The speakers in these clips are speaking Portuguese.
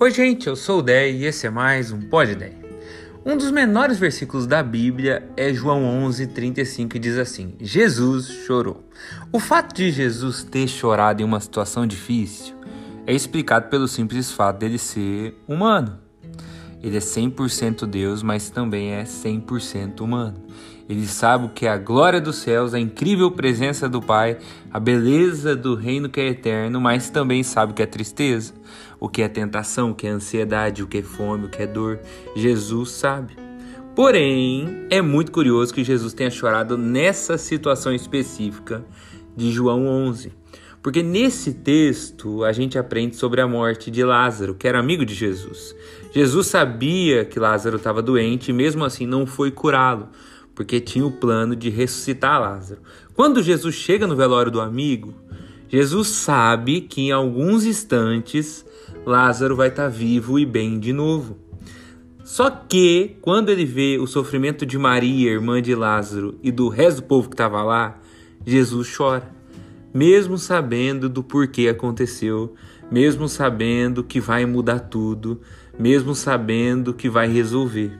Oi, gente, eu sou o Dé e esse é mais um Pod Dé. Um dos menores versículos da Bíblia é João 11, 35 e diz assim: Jesus chorou. O fato de Jesus ter chorado em uma situação difícil é explicado pelo simples fato dele ser humano. Ele é 100% Deus, mas também é 100% humano. Ele sabe o que é a glória dos céus, a incrível presença do Pai, a beleza do reino que é eterno, mas também sabe o que é tristeza, o que é tentação, o que é ansiedade, o que é fome, o que é dor. Jesus sabe. Porém, é muito curioso que Jesus tenha chorado nessa situação específica de João 11. Porque nesse texto a gente aprende sobre a morte de Lázaro, que era amigo de Jesus. Jesus sabia que Lázaro estava doente e mesmo assim não foi curá-lo, porque tinha o plano de ressuscitar Lázaro. Quando Jesus chega no velório do amigo, Jesus sabe que em alguns instantes Lázaro vai estar vivo e bem de novo. Só que quando ele vê o sofrimento de Maria, irmã de Lázaro, e do resto do povo que estava lá, Jesus chora mesmo sabendo do porquê aconteceu, mesmo sabendo que vai mudar tudo, mesmo sabendo que vai resolver.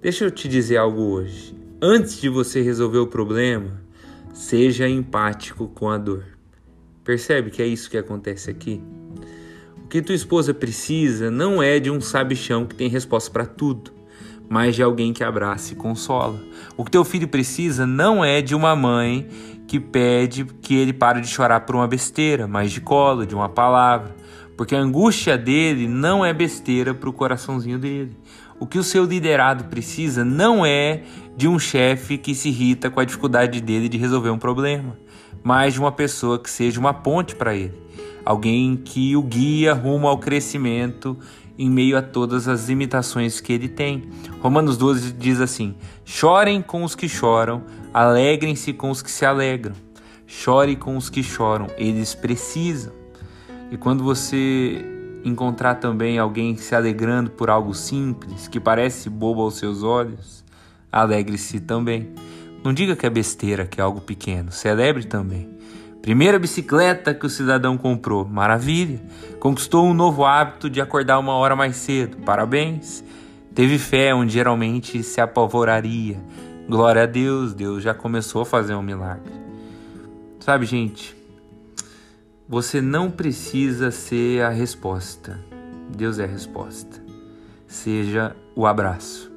Deixa eu te dizer algo hoje. Antes de você resolver o problema, seja empático com a dor. Percebe que é isso que acontece aqui? O que tua esposa precisa não é de um sabichão que tem resposta para tudo, mas de alguém que abraça e consola. O que teu filho precisa não é de uma mãe que pede que ele pare de chorar por uma besteira, mas de colo, de uma palavra. Porque a angústia dele não é besteira para o coraçãozinho dele. O que o seu liderado precisa não é de um chefe que se irrita com a dificuldade dele de resolver um problema, mas de uma pessoa que seja uma ponte para ele. Alguém que o guia rumo ao crescimento em meio a todas as limitações que ele tem. Romanos 12 diz assim: Chorem com os que choram, Alegrem-se com os que se alegram. Chore com os que choram, eles precisam. E quando você encontrar também alguém se alegrando por algo simples, que parece bobo aos seus olhos, alegre-se também. Não diga que é besteira, que é algo pequeno, celebre também. Primeira bicicleta que o cidadão comprou, maravilha. Conquistou um novo hábito de acordar uma hora mais cedo, parabéns. Teve fé onde geralmente se apavoraria Glória a Deus, Deus já começou a fazer um milagre. Sabe, gente, você não precisa ser a resposta. Deus é a resposta. Seja o abraço.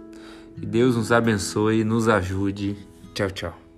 Que Deus nos abençoe e nos ajude. Tchau, tchau.